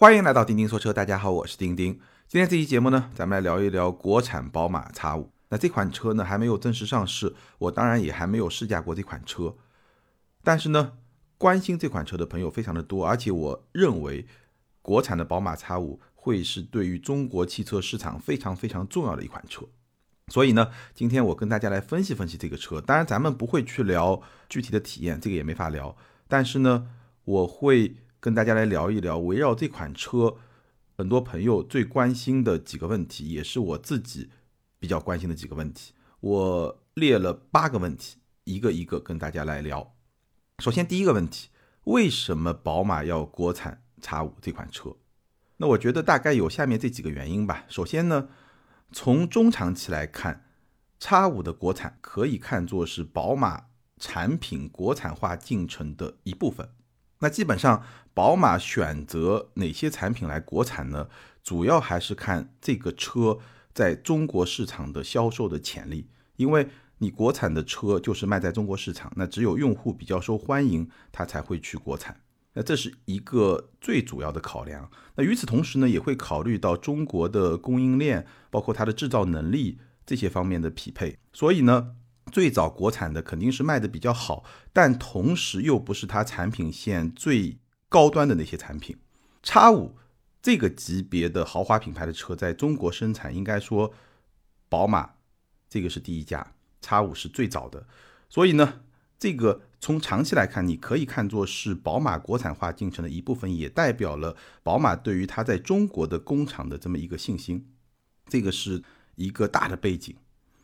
欢迎来到钉钉说车，大家好，我是钉钉。今天这期节目呢，咱们来聊一聊国产宝马 X5。那这款车呢还没有正式上市，我当然也还没有试驾过这款车。但是呢，关心这款车的朋友非常的多，而且我认为国产的宝马 X5 会是对于中国汽车市场非常非常重要的一款车。所以呢，今天我跟大家来分析分析这个车。当然，咱们不会去聊具体的体验，这个也没法聊。但是呢，我会跟大家来聊一聊围绕这款车，很多朋友最关心的几个问题，也是我自己比较关心的几个问题。我列了八个问题，一个一个跟大家来聊。首先，第一个问题，为什么宝马要国产 X5 这款车？那我觉得大概有下面这几个原因吧。首先呢。从中长期来看，X5 的国产可以看作是宝马产品国产化进程的一部分。那基本上，宝马选择哪些产品来国产呢？主要还是看这个车在中国市场的销售的潜力。因为你国产的车就是卖在中国市场，那只有用户比较受欢迎，他才会去国产。那这是一个最主要的考量。那与此同时呢，也会考虑到中国的供应链，包括它的制造能力这些方面的匹配。所以呢，最早国产的肯定是卖的比较好，但同时又不是它产品线最高端的那些产品。叉五这个级别的豪华品牌的车在中国生产，应该说宝马这个是第一家，叉五是最早的。所以呢。这个从长期来看，你可以看作是宝马国产化进程的一部分，也代表了宝马对于它在中国的工厂的这么一个信心。这个是一个大的背景。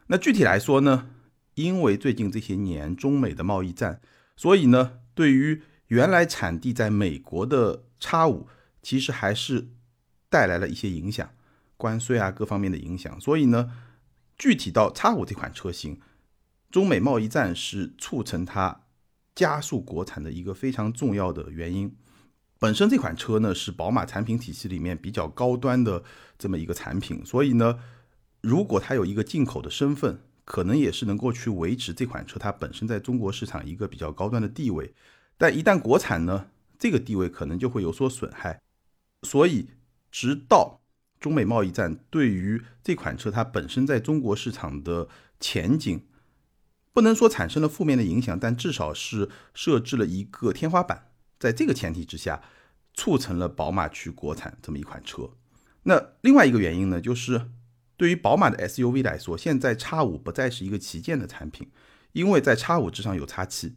那具体来说呢，因为最近这些年中美的贸易战，所以呢，对于原来产地在美国的叉五，其实还是带来了一些影响，关税啊各方面的影响。所以呢，具体到叉五这款车型。中美贸易战是促成它加速国产的一个非常重要的原因。本身这款车呢是宝马产品体系里面比较高端的这么一个产品，所以呢，如果它有一个进口的身份，可能也是能够去维持这款车它本身在中国市场一个比较高端的地位。但一旦国产呢，这个地位可能就会有所损害。所以，直到中美贸易战对于这款车它本身在中国市场的前景。不能说产生了负面的影响，但至少是设置了一个天花板。在这个前提之下，促成了宝马去国产这么一款车。那另外一个原因呢，就是对于宝马的 SUV 来说，现在 X 五不再是一个旗舰的产品，因为在 X 五之上有 X 七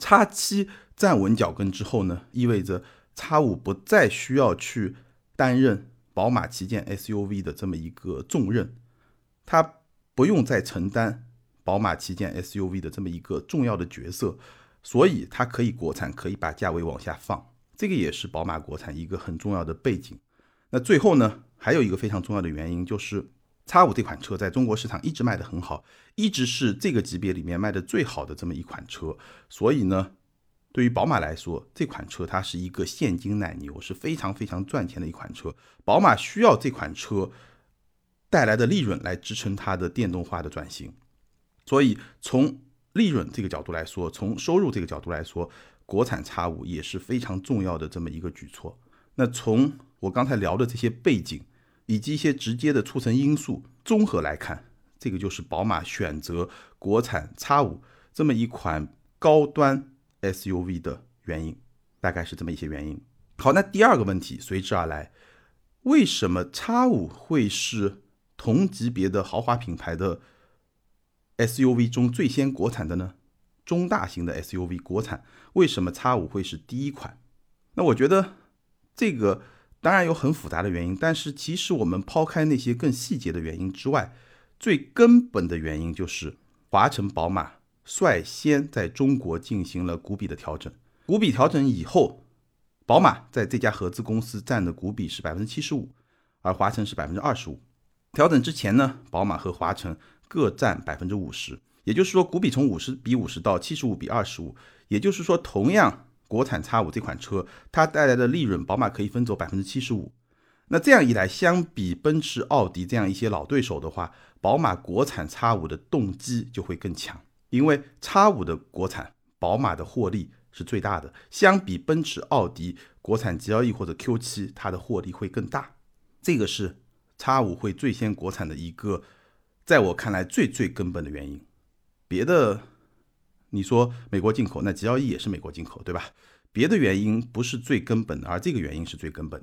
，X 七站稳脚跟之后呢，意味着 X 五不再需要去担任宝马旗舰 SUV 的这么一个重任，它不用再承担。宝马旗舰 SUV 的这么一个重要的角色，所以它可以国产，可以把价位往下放，这个也是宝马国产一个很重要的背景。那最后呢，还有一个非常重要的原因，就是叉五这款车在中国市场一直卖得很好，一直是这个级别里面卖的最好的这么一款车。所以呢，对于宝马来说，这款车它是一个现金奶牛，是非常非常赚钱的一款车。宝马需要这款车带来的利润来支撑它的电动化的转型。所以从利润这个角度来说，从收入这个角度来说，国产 X 五也是非常重要的这么一个举措。那从我刚才聊的这些背景以及一些直接的促成因素综合来看，这个就是宝马选择国产 X 五这么一款高端 SUV 的原因，大概是这么一些原因。好，那第二个问题随之而来，为什么 X 五会是同级别的豪华品牌的？SUV 中最先国产的呢？中大型的 SUV 国产，为什么 X 五会是第一款？那我觉得这个当然有很复杂的原因，但是其实我们抛开那些更细节的原因之外，最根本的原因就是华晨宝马率先在中国进行了股比的调整。股比调整以后，宝马在这家合资公司占的股比是百分之七十五，而华晨是百分之二十五。调整之前呢，宝马和华晨。各占百分之五十，也就是说，股比从五十比五十到七十五比二十五，也就是说，同样国产 X 五这款车，它带来的利润，宝马可以分走百分之七十五。那这样一来，相比奔驰、奥迪这样一些老对手的话，宝马国产 X 五的动机就会更强，因为 X 五的国产，宝马的获利是最大的。相比奔驰、奥迪，国产 G L E 或者 Q 七，它的获利会更大。这个是叉五会最先国产的一个，在我看来最最根本的原因。别的，你说美国进口，那 G L E 也是美国进口，对吧？别的原因不是最根本的，而这个原因是最根本。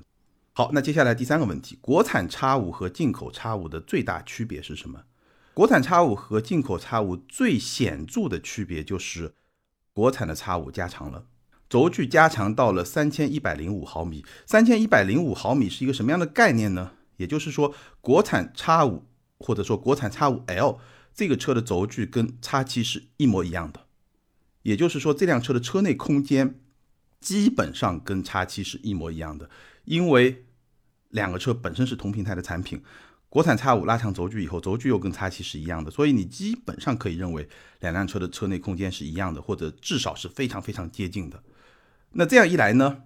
好，那接下来第三个问题，国产叉五和进口叉五的最大区别是什么？国产叉五和进口叉五最显著的区别就是，国产的叉五加长了，轴距加长到了三千一百零五毫米。三千一百零五毫米是一个什么样的概念呢？也就是说，国产叉五或者说国产叉五 L 这个车的轴距跟叉七是一模一样的，也就是说，这辆车的车内空间基本上跟叉七是一模一样的，因为。两个车本身是同平台的产品，国产 X 五拉长轴距以后，轴距又跟 X 七是一样的，所以你基本上可以认为两辆车的车内空间是一样的，或者至少是非常非常接近的。那这样一来呢，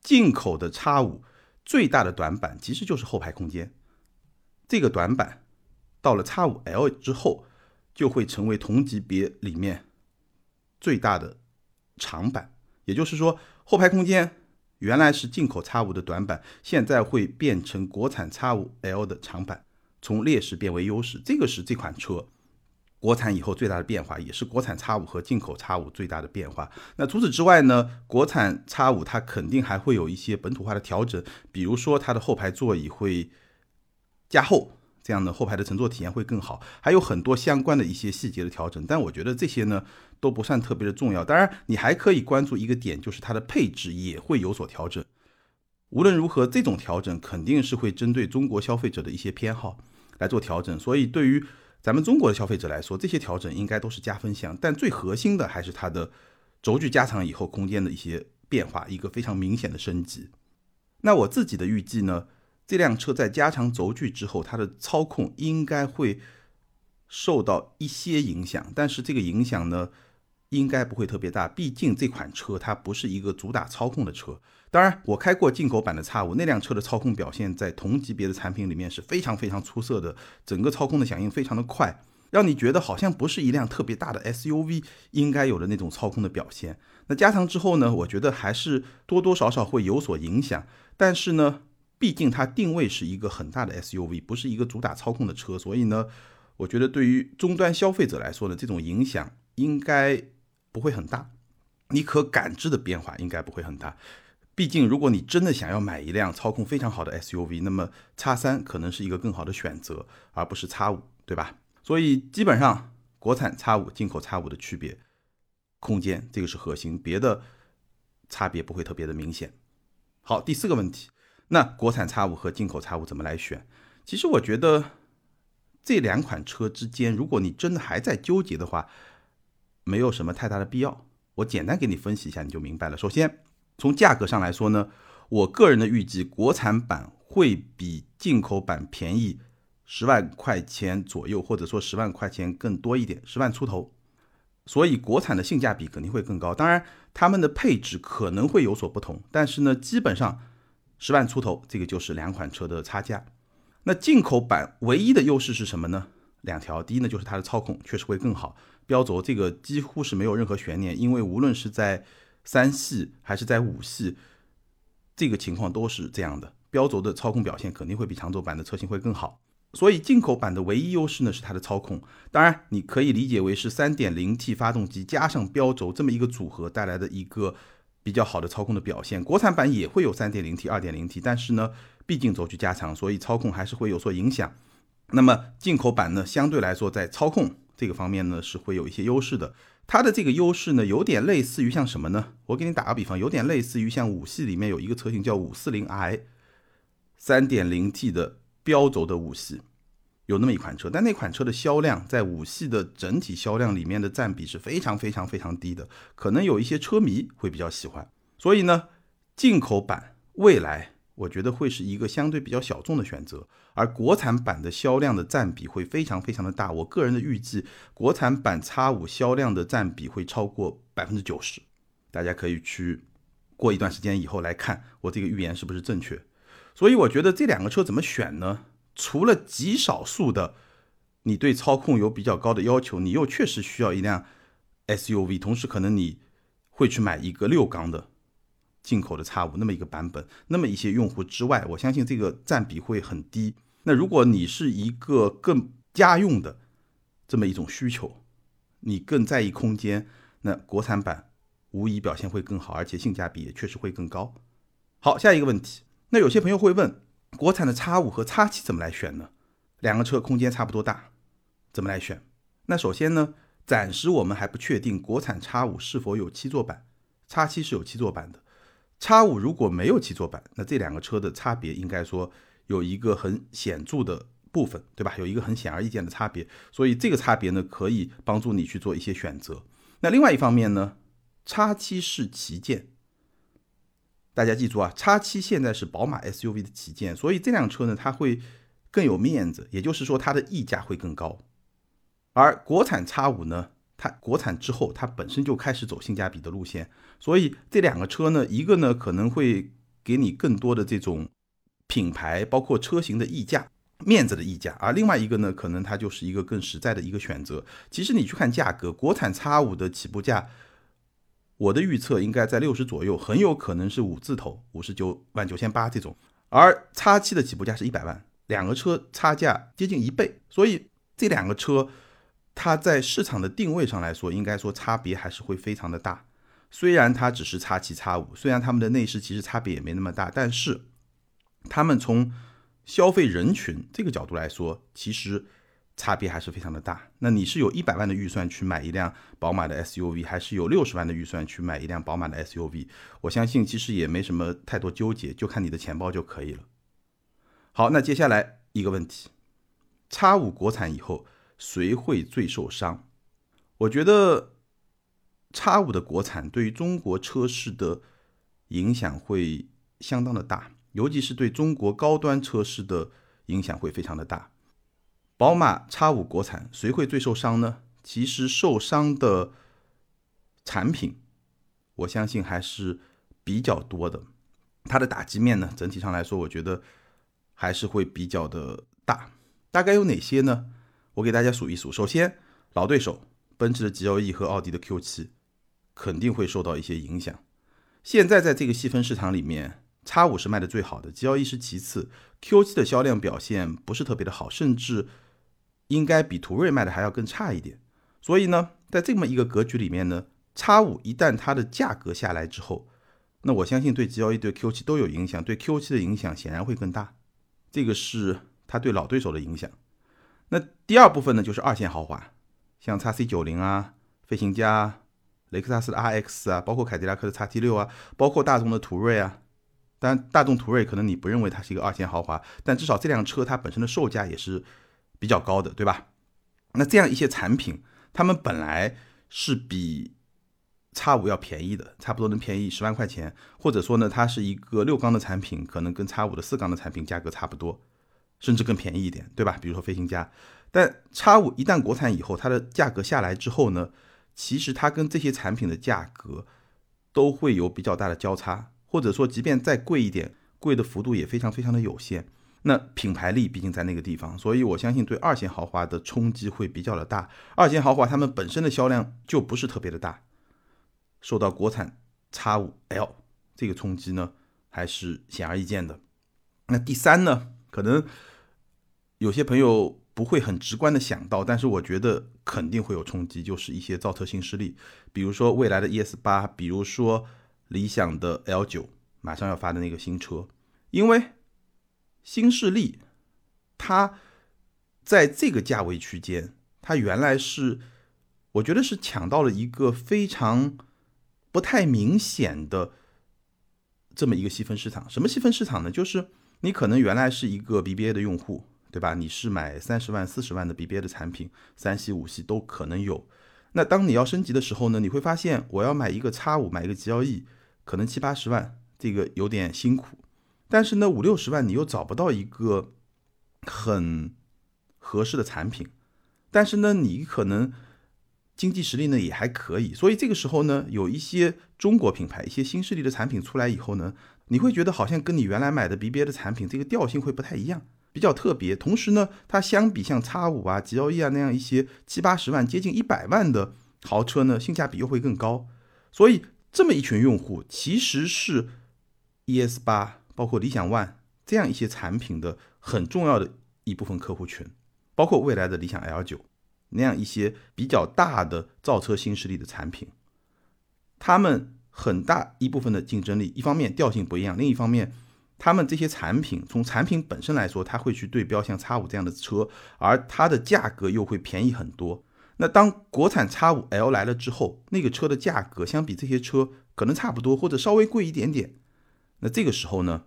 进口的 X 五最大的短板其实就是后排空间，这个短板到了 X 五 L 之后，就会成为同级别里面最大的长板，也就是说后排空间。原来是进口 X 五的短板，现在会变成国产 X 五 L 的长板，从劣势变为优势。这个是这款车国产以后最大的变化，也是国产 X 五和进口 X 五最大的变化。那除此之外呢？国产 X 五它肯定还会有一些本土化的调整，比如说它的后排座椅会加厚。这样的后排的乘坐体验会更好，还有很多相关的一些细节的调整，但我觉得这些呢都不算特别的重要。当然，你还可以关注一个点，就是它的配置也会有所调整。无论如何，这种调整肯定是会针对中国消费者的一些偏好来做调整，所以对于咱们中国的消费者来说，这些调整应该都是加分项。但最核心的还是它的轴距加长以后空间的一些变化，一个非常明显的升级。那我自己的预计呢？这辆车在加长轴距之后，它的操控应该会受到一些影响，但是这个影响呢，应该不会特别大。毕竟这款车它不是一个主打操控的车。当然，我开过进口版的 X 五，那辆车的操控表现在同级别的产品里面是非常非常出色的，整个操控的响应非常的快，让你觉得好像不是一辆特别大的 SUV 应该有的那种操控的表现。那加长之后呢，我觉得还是多多少少会有所影响，但是呢。毕竟它定位是一个很大的 SUV，不是一个主打操控的车，所以呢，我觉得对于终端消费者来说呢，这种影响应该不会很大，你可感知的变化应该不会很大。毕竟，如果你真的想要买一辆操控非常好的 SUV，那么叉三可能是一个更好的选择，而不是叉五，对吧？所以基本上，国产叉五、进口叉五的区别，空间这个是核心，别的差别不会特别的明显。好，第四个问题。那国产 X 五和进口 X 五怎么来选？其实我觉得这两款车之间，如果你真的还在纠结的话，没有什么太大的必要。我简单给你分析一下，你就明白了。首先，从价格上来说呢，我个人的预计，国产版会比进口版便宜十万块钱左右，或者说十万块钱更多一点，十万出头。所以国产的性价比肯定会更高。当然，它们的配置可能会有所不同，但是呢，基本上。十万出头，这个就是两款车的差价。那进口版唯一的优势是什么呢？两条，第一呢就是它的操控确实会更好，标轴这个几乎是没有任何悬念，因为无论是在三系还是在五系，这个情况都是这样的，标轴的操控表现肯定会比长轴版的车型会更好。所以进口版的唯一优势呢是它的操控，当然你可以理解为是三点零 T 发动机加上标轴这么一个组合带来的一个。比较好的操控的表现，国产版也会有 3.0T、2.0T，但是呢，毕竟轴距加长，所以操控还是会有所影响。那么进口版呢，相对来说在操控这个方面呢，是会有一些优势的。它的这个优势呢，有点类似于像什么呢？我给你打个比方，有点类似于像五系里面有一个车型叫 540i，3.0T 的标轴的五系。有那么一款车，但那款车的销量在五系的整体销量里面的占比是非常非常非常低的，可能有一些车迷会比较喜欢。所以呢，进口版未来我觉得会是一个相对比较小众的选择，而国产版的销量的占比会非常非常的大。我个人的预计，国产版 X 五销量的占比会超过百分之九十。大家可以去过一段时间以后来看我这个预言是不是正确。所以我觉得这两个车怎么选呢？除了极少数的，你对操控有比较高的要求，你又确实需要一辆 SUV，同时可能你会去买一个六缸的进口的 X 五那么一个版本，那么一些用户之外，我相信这个占比会很低。那如果你是一个更家用的这么一种需求，你更在意空间，那国产版无疑表现会更好，而且性价比也确实会更高。好，下一个问题，那有些朋友会问，国产的 X 五和 X 七怎么来选呢？两个车空间差不多大，怎么来选？那首先呢，暂时我们还不确定国产 X 五是否有七座版，X 七是有七座版的。X 五如果没有七座版，那这两个车的差别应该说有一个很显著的部分，对吧？有一个很显而易见的差别，所以这个差别呢，可以帮助你去做一些选择。那另外一方面呢，X 七是旗舰，大家记住啊，X 七现在是宝马 SUV 的旗舰，所以这辆车呢，它会更有面子，也就是说它的溢价会更高。而国产 X 五呢？它国产之后，它本身就开始走性价比的路线，所以这两个车呢，一个呢可能会给你更多的这种品牌，包括车型的溢价、面子的溢价，而另外一个呢，可能它就是一个更实在的一个选择。其实你去看价格，国产 X 五的起步价，我的预测应该在六十左右，很有可能是五字头，五十九万九千八这种。而 X 七的起步价是一百万，两个车差价接近一倍，所以这两个车。它在市场的定位上来说，应该说差别还是会非常的大。虽然它只是叉七叉五，虽然它们的内饰其实差别也没那么大，但是它们从消费人群这个角度来说，其实差别还是非常的大。那你是有一百万的预算去买一辆宝马的 SUV，还是有六十万的预算去买一辆宝马的 SUV？我相信其实也没什么太多纠结，就看你的钱包就可以了。好，那接下来一个问题，叉五国产以后。谁会最受伤？我觉得叉五的国产对于中国车市的影响会相当的大，尤其是对中国高端车市的影响会非常的大。宝马叉五国产谁会最受伤呢？其实受伤的产品，我相信还是比较多的。它的打击面呢，整体上来说，我觉得还是会比较的大。大概有哪些呢？我给大家数一数，首先，老对手奔驰的 GLE 和奥迪的 Q7 肯定会受到一些影响。现在在这个细分市场里面，X5 是卖的最好的，GLE 是其次，Q7 的销量表现不是特别的好，甚至应该比途锐卖的还要更差一点。所以呢，在这么一个格局里面呢，X5 一旦它的价格下来之后，那我相信对 GLE 对 Q7 都有影响，对 Q7 的影响显然会更大。这个是它对老对手的影响。那第二部分呢，就是二线豪华，像叉 C 九零啊、飞行家、雷克萨斯的 RX 啊，包括凯迪拉克的叉 T 六啊，包括大众的途锐啊。当然，大众途锐可能你不认为它是一个二线豪华，但至少这辆车它本身的售价也是比较高的，对吧？那这样一些产品，它们本来是比叉五要便宜的，差不多能便宜十万块钱，或者说呢，它是一个六缸的产品，可能跟叉五的四缸的产品价格差不多。甚至更便宜一点，对吧？比如说飞行家，但叉五一旦国产以后，它的价格下来之后呢，其实它跟这些产品的价格都会有比较大的交叉，或者说即便再贵一点，贵的幅度也非常非常的有限。那品牌力毕竟在那个地方，所以我相信对二线豪华的冲击会比较的大。二线豪华他们本身的销量就不是特别的大，受到国产叉五 L 这个冲击呢，还是显而易见的。那第三呢，可能。有些朋友不会很直观的想到，但是我觉得肯定会有冲击，就是一些造车新势力，比如说未来的 ES 八，比如说理想的 L 九，马上要发的那个新车，因为新势力它在这个价位区间，它原来是我觉得是抢到了一个非常不太明显的这么一个细分市场。什么细分市场呢？就是你可能原来是一个 BBA 的用户。对吧？你是买三十万、四十万的 BBA 的产品，三系、五系都可能有。那当你要升级的时候呢？你会发现，我要买一个 X 五，买一个 GLE，可能七八十万，这个有点辛苦。但是呢，五六十万你又找不到一个很合适的产品。但是呢，你可能经济实力呢也还可以。所以这个时候呢，有一些中国品牌、一些新势力的产品出来以后呢，你会觉得好像跟你原来买的 BBA 的产品这个调性会不太一样。比较特别，同时呢，它相比像叉五啊、GLE 啊那样一些七八十万、接近一百万的豪车呢，性价比又会更高。所以这么一群用户，其实是 ES 八包括理想 ONE 这样一些产品的很重要的一部分客户群，包括未来的理想 L 九那样一些比较大的造车新势力的产品，他们很大一部分的竞争力，一方面调性不一样，另一方面。他们这些产品从产品本身来说，它会去对标像叉五这样的车，而它的价格又会便宜很多。那当国产叉五 L 来了之后，那个车的价格相比这些车可能差不多，或者稍微贵一点点。那这个时候呢，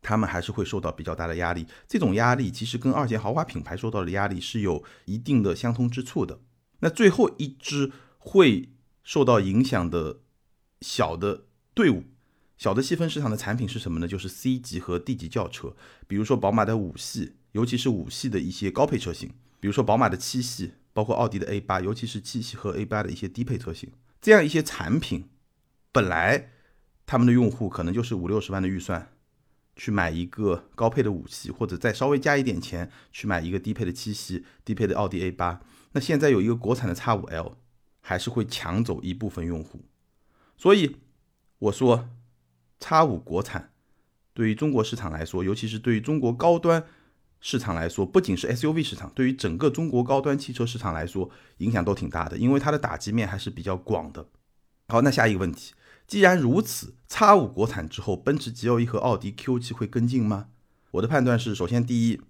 他们还是会受到比较大的压力。这种压力其实跟二线豪华品牌受到的压力是有一定的相通之处的。那最后一支会受到影响的小的队伍。小的细分市场的产品是什么呢？就是 C 级和 D 级轿车，比如说宝马的五系，尤其是五系的一些高配车型，比如说宝马的七系，包括奥迪的 A 八，尤其是七系和 A 八的一些低配车型。这样一些产品，本来他们的用户可能就是五六十万的预算，去买一个高配的五系，或者再稍微加一点钱去买一个低配的七系、低配的奥迪 A 八。那现在有一个国产的 X 五 L，还是会抢走一部分用户。所以我说。叉五国产对于中国市场来说，尤其是对于中国高端市场来说，不仅是 SUV 市场，对于整个中国高端汽车市场来说，影响都挺大的，因为它的打击面还是比较广的。好，那下一个问题，既然如此，叉五国产之后，奔驰 GLE 和奥迪 Q7 会跟进吗？我的判断是，首先第一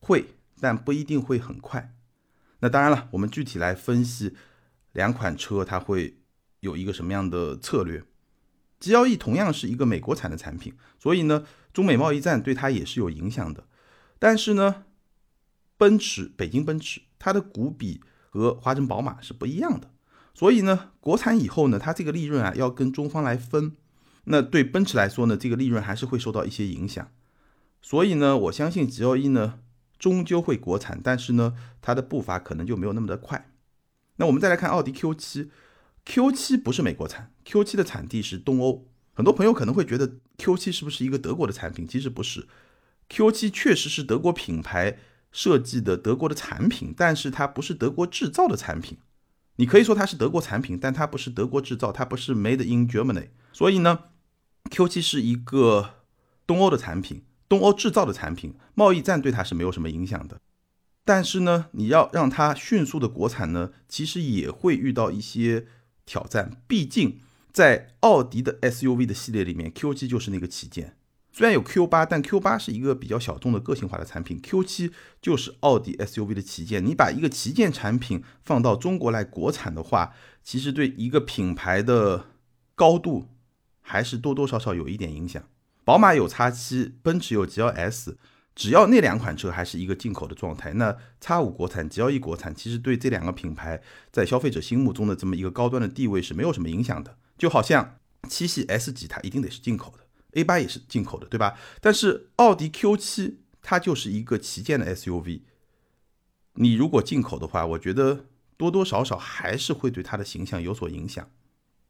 会，但不一定会很快。那当然了，我们具体来分析两款车，它会有一个什么样的策略。GLE 同样是一个美国产的产品，所以呢，中美贸易战对它也是有影响的。但是呢，奔驰北京奔驰它的股比和华晨宝马是不一样的，所以呢，国产以后呢，它这个利润啊要跟中方来分，那对奔驰来说呢，这个利润还是会受到一些影响。所以呢，我相信 GLE 呢终究会国产，但是呢，它的步伐可能就没有那么的快。那我们再来看奥迪 Q7。Q 七不是美国产，Q 七的产地是东欧。很多朋友可能会觉得 Q 七是不是一个德国的产品？其实不是，Q 七确实是德国品牌设计的德国的产品，但是它不是德国制造的产品。你可以说它是德国产品，但它不是德国制造，它不是 Made in Germany。所以呢，Q 七是一个东欧的产品，东欧制造的产品，贸易战对它是没有什么影响的。但是呢，你要让它迅速的国产呢，其实也会遇到一些。挑战，毕竟在奥迪的 SUV 的系列里面，Q7 就是那个旗舰。虽然有 Q8，但 Q8 是一个比较小众的个性化的产品，Q7 就是奥迪 SUV 的旗舰。你把一个旗舰产品放到中国来国产的话，其实对一个品牌的高度还是多多少少有一点影响。宝马有 X7，奔驰有 GLS。只要那两款车还是一个进口的状态，那叉五国产、G L E 国产，其实对这两个品牌在消费者心目中的这么一个高端的地位是没有什么影响的。就好像七系 S 级它一定得是进口的，A 八也是进口的，对吧？但是奥迪 Q 七它就是一个旗舰的 S U V，你如果进口的话，我觉得多多少少还是会对它的形象有所影响。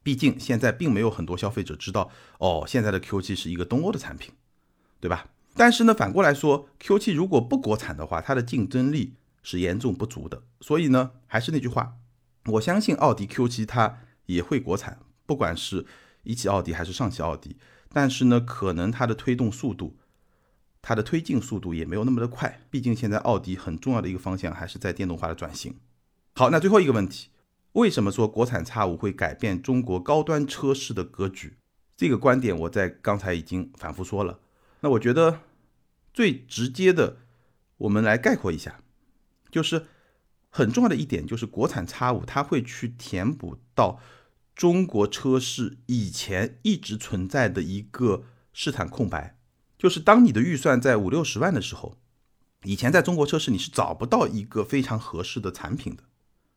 毕竟现在并没有很多消费者知道，哦，现在的 Q 七是一个东欧的产品，对吧？但是呢，反过来说，Q7 如果不国产的话，它的竞争力是严重不足的。所以呢，还是那句话，我相信奥迪 Q7 它也会国产，不管是一汽奥迪还是上汽奥迪。但是呢，可能它的推动速度、它的推进速度也没有那么的快。毕竟现在奥迪很重要的一个方向还是在电动化的转型。好，那最后一个问题，为什么说国产 X5 会改变中国高端车市的格局？这个观点我在刚才已经反复说了。那我觉得。最直接的，我们来概括一下，就是很重要的一点，就是国产 X 五它会去填补到中国车市以前一直存在的一个市场空白，就是当你的预算在五六十万的时候，以前在中国车市你是找不到一个非常合适的产品的。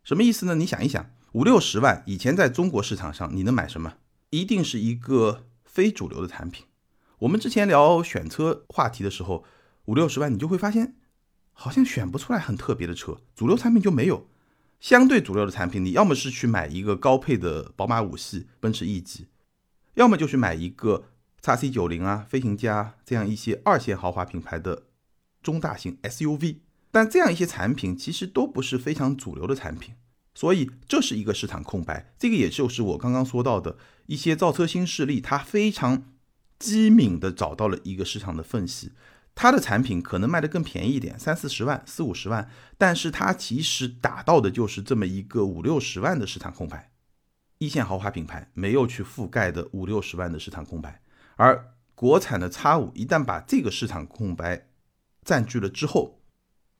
什么意思呢？你想一想，五六十万以前在中国市场上你能买什么？一定是一个非主流的产品。我们之前聊选车话题的时候，五六十万你就会发现，好像选不出来很特别的车，主流产品就没有。相对主流的产品，你要么是去买一个高配的宝马五系、奔驰 E 级，要么就去买一个叉 C 九零啊、飞行家这样一些二线豪华品牌的中大型 SUV。但这样一些产品其实都不是非常主流的产品，所以这是一个市场空白。这个也就是我刚刚说到的一些造车新势力，它非常机敏的找到了一个市场的缝隙。它的产品可能卖的更便宜一点，三四十万、四五十万，但是它其实打到的就是这么一个五六十万的市场空白。一线豪华品牌没有去覆盖的五六十万的市场空白，而国产的叉五一旦把这个市场空白占据了之后，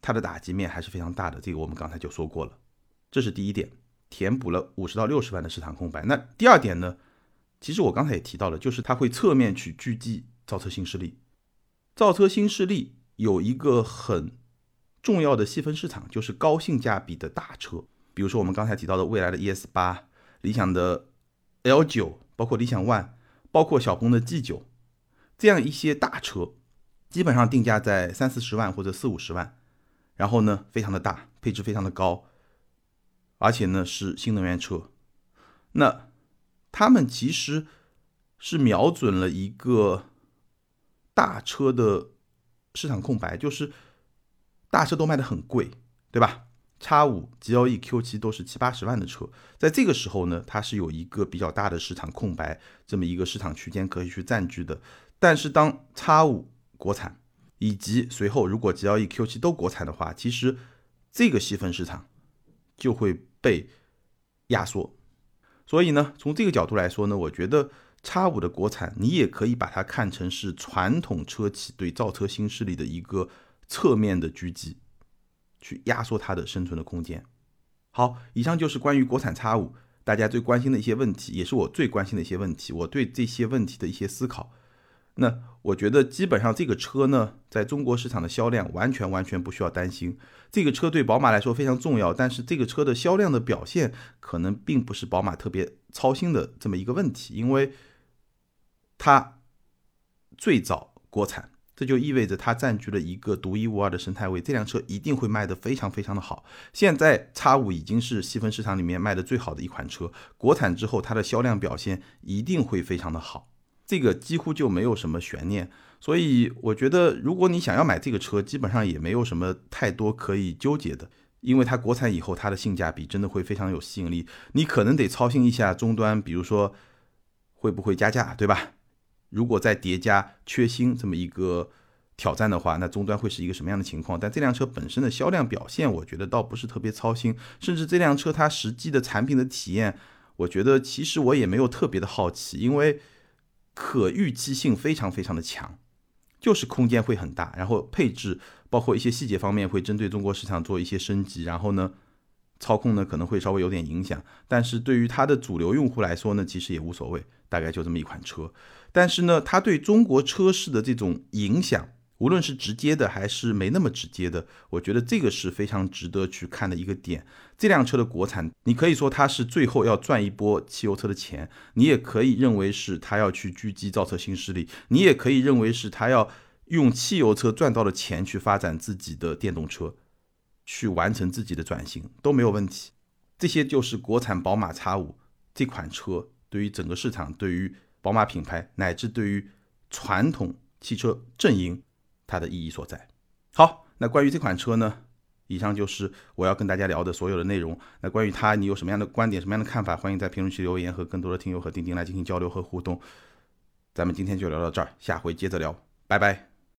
它的打击面还是非常大的。这个我们刚才就说过了，这是第一点，填补了五十到六十万的市场空白。那第二点呢？其实我刚才也提到了，就是它会侧面去狙击造车新势力。造车新势力有一个很重要的细分市场，就是高性价比的大车，比如说我们刚才提到的未来的 ES 八、理想的 L 九，包括理想 ONE，包括小鹏的 G 九，这样一些大车，基本上定价在三四十万或者四五十万，然后呢，非常的大，配置非常的高，而且呢是新能源车，那他们其实是瞄准了一个。大车的市场空白，就是大车都卖的很贵，对吧？叉五、GLE、Q 七都是七八十万的车，在这个时候呢，它是有一个比较大的市场空白，这么一个市场区间可以去占据的。但是当叉五国产，以及随后如果 GLE、Q 七都国产的话，其实这个细分市场就会被压缩。所以呢，从这个角度来说呢，我觉得。叉五的国产，你也可以把它看成是传统车企对造车新势力的一个侧面的狙击，去压缩它的生存的空间。好，以上就是关于国产叉五大家最关心的一些问题，也是我最关心的一些问题，我对这些问题的一些思考。那我觉得基本上这个车呢，在中国市场的销量完全完全不需要担心。这个车对宝马来说非常重要，但是这个车的销量的表现可能并不是宝马特别操心的这么一个问题，因为。它最早国产，这就意味着它占据了一个独一无二的生态位。这辆车一定会卖得非常非常的好。现在叉五已经是细分市场里面卖的最好的一款车，国产之后它的销量表现一定会非常的好，这个几乎就没有什么悬念。所以我觉得，如果你想要买这个车，基本上也没有什么太多可以纠结的，因为它国产以后它的性价比真的会非常有吸引力。你可能得操心一下终端，比如说会不会加价，对吧？如果再叠加缺芯这么一个挑战的话，那终端会是一个什么样的情况？但这辆车本身的销量表现，我觉得倒不是特别操心。甚至这辆车它实际的产品的体验，我觉得其实我也没有特别的好奇，因为可预期性非常非常的强，就是空间会很大，然后配置包括一些细节方面会针对中国市场做一些升级，然后呢，操控呢可能会稍微有点影响，但是对于它的主流用户来说呢，其实也无所谓，大概就这么一款车。但是呢，它对中国车市的这种影响，无论是直接的还是没那么直接的，我觉得这个是非常值得去看的一个点。这辆车的国产，你可以说它是最后要赚一波汽油车的钱，你也可以认为是它要去狙击造车新势力，你也可以认为是它要用汽油车赚到的钱去发展自己的电动车，去完成自己的转型都没有问题。这些就是国产宝马 X5 这款车对于整个市场，对于宝马品牌乃至对于传统汽车阵营，它的意义所在。好，那关于这款车呢，以上就是我要跟大家聊的所有的内容。那关于它，你有什么样的观点、什么样的看法？欢迎在评论区留言，和更多的听友和钉钉来进行交流和互动。咱们今天就聊到这儿，下回接着聊，拜拜。